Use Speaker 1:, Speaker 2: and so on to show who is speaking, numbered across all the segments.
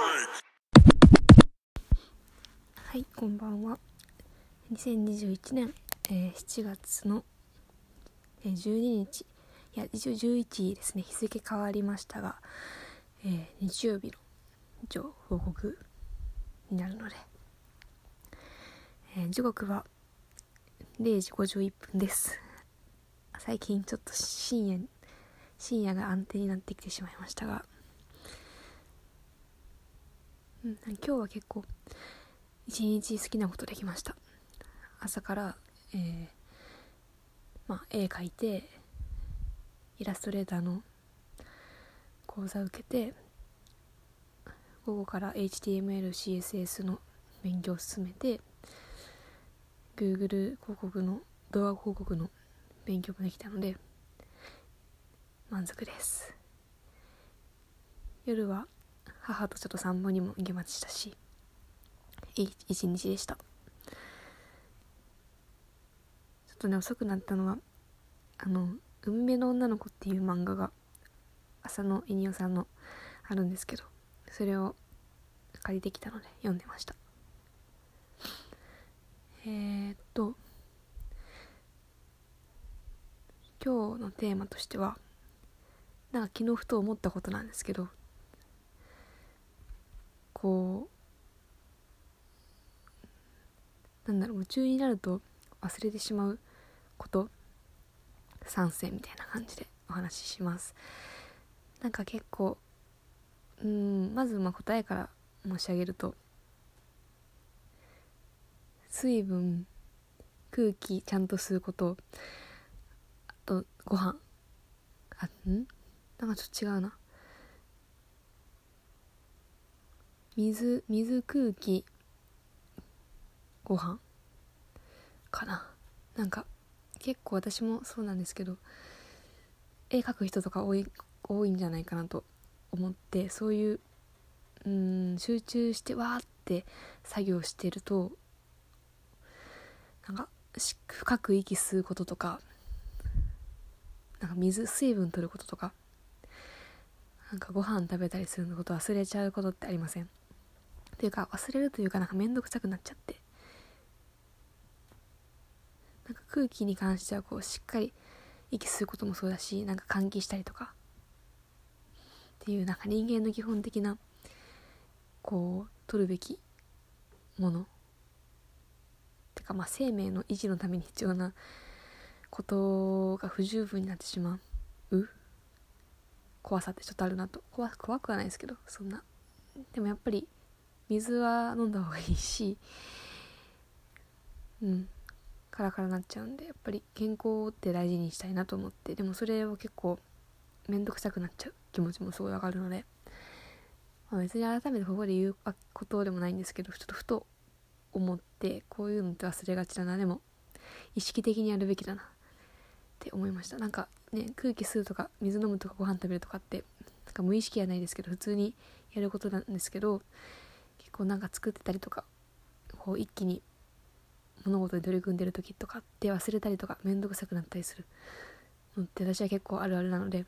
Speaker 1: はい、こんばんは。2021年、えー7月の、えー12日、いや、一応11ですね、日付変わりましたが、えー日曜日の一応報告になるので、えー時刻は0時51分です。最近ちょっと深夜、深夜が安定になってきてしまいましたが、今日は結構一日好きなことできました。朝から、えーまあ、絵描いてイラストレーターの講座を受けて午後から HTMLCSS の勉強を進めて Google 広告の動画広告の勉強もできたので満足です。夜は母とちょっと散歩にも行けましたしいい一日でした。ちょっとね遅くなったのはあの「海辺の女の子」っていう漫画が浅野いにおさんのあるんですけどそれを借りてきたので読んでました。えー、っと今日のテーマとしてはなんか昨日ふと思ったことなんですけどこうなんだろう夢中になると忘れてしまうこと参戦みたいな感じでお話しします。なんか結構うんまずま答えから申し上げると水分空気ちゃんと吸うことあとご飯あん？なんかちょっと違うな。水水空気ご飯？かな？なんか結構私もそうなんですけど絵描く人とか多い多いんじゃないかなと思ってそういううん集中してわーって作業してるとなんか深く息吸うこととかなんか水水分取ることとかなんかご飯食べたりすること忘れちゃうことってありません？っていうか忘れるというかなんか面倒くさくなっちゃって。なんか空気に関してはこうしっかり息吸うこともそうだしなんか換気したりとか。っていうなんか人間の基本的なこう取るべきもの。てかまあ生命の維持のために必要なことが不十分になってしまう。怖さってちょっとあるなと。怖怖くはないですけどそんな。でもやっぱり水は飲んだ方がいいしうん。カラカラになっちゃうんでやっぱり健康って大事にしたいなと思って。でもそれを結構面倒くさくなっちゃう気持ちもすごい上がるので、まあ、別に改めてここで言うことでもないんですけどちょっとふと思ってこういうのって忘れがちだな。でも意識的にやるべきだな。って思いました。なんかね空気吸うとか水飲むとかご飯食べるとかってなんか無意識やないですけど普通にやることなんですけど結構なんか作ってたりとかこう一気に物事に取り組んでる時とかって忘れたりとか面倒くさくなったりするのって私は結構あるあるなので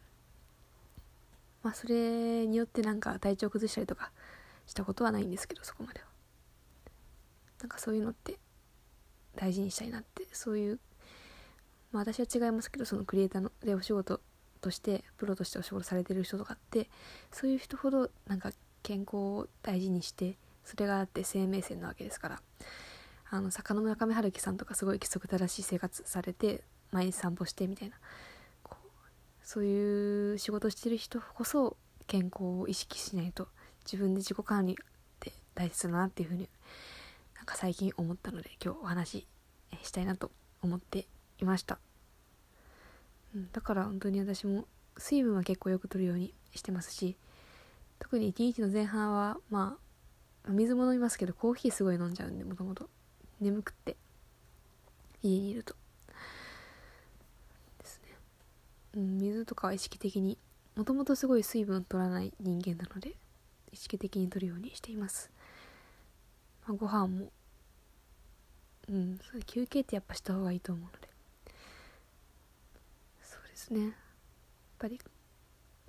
Speaker 1: まあそれによってなんか体調崩したりとかしたことはないんですけどそこまでは。なんかそういうのって大事にしたいなってそういうまあ私は違いますけどそのクリエイターのでお仕事としてプロとしてお仕事されてる人とかってそういう人ほどなんか健康を大事にしてそれがあって生命線なわけですから。あの坂の村上春樹さんとかすごい規則正しい生活されて毎日散歩してみたいな。そういう仕事してる人こそ健康を意識しないと自分で自己管理って大切だなっていうふうになんか最近思ったので今日お話ししたいなと思っていました、うん、だから本当に私も水分は結構よく取るようにしてますし特に一日の前半はまあ水も飲みますけどコーヒーすごい飲んじゃうんでもともと眠くって。家にいると。ですね、うん、水とかは意識的にもともとすごい水分取らない人間なので意識的に取るようにしています、まあ、ご飯もうん休憩ってやっぱした方がいいと思うので。そうですね。やっぱり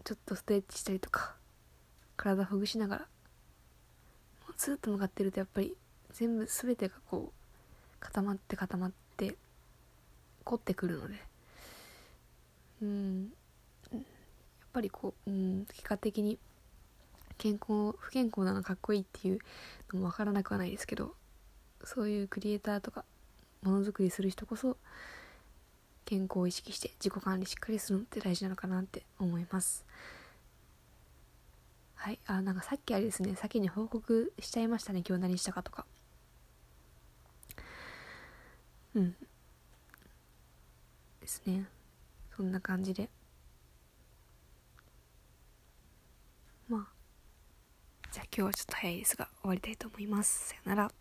Speaker 1: ちょっとストレッチしたりとか体ほぐしながらツーッと向かってるとやっぱり全部全てがこう固まって固まって凝ってくるので。うん。やっぱりこう、うん、結果的に健康不健康なのかっこいいっていうのも分からなくはないですけどそういうクリエイターとかものづくりする人こそ健康を意識して自己管理しっかりするのって大事なのかなって思います。はい。あなんかさっきあれですね。先に報告しちゃいましたね。今日何したかとか。うん。ですね。そんな感じで。まあ。じゃあ今日はちょっと早いですが終わりたいと思います。さよなら。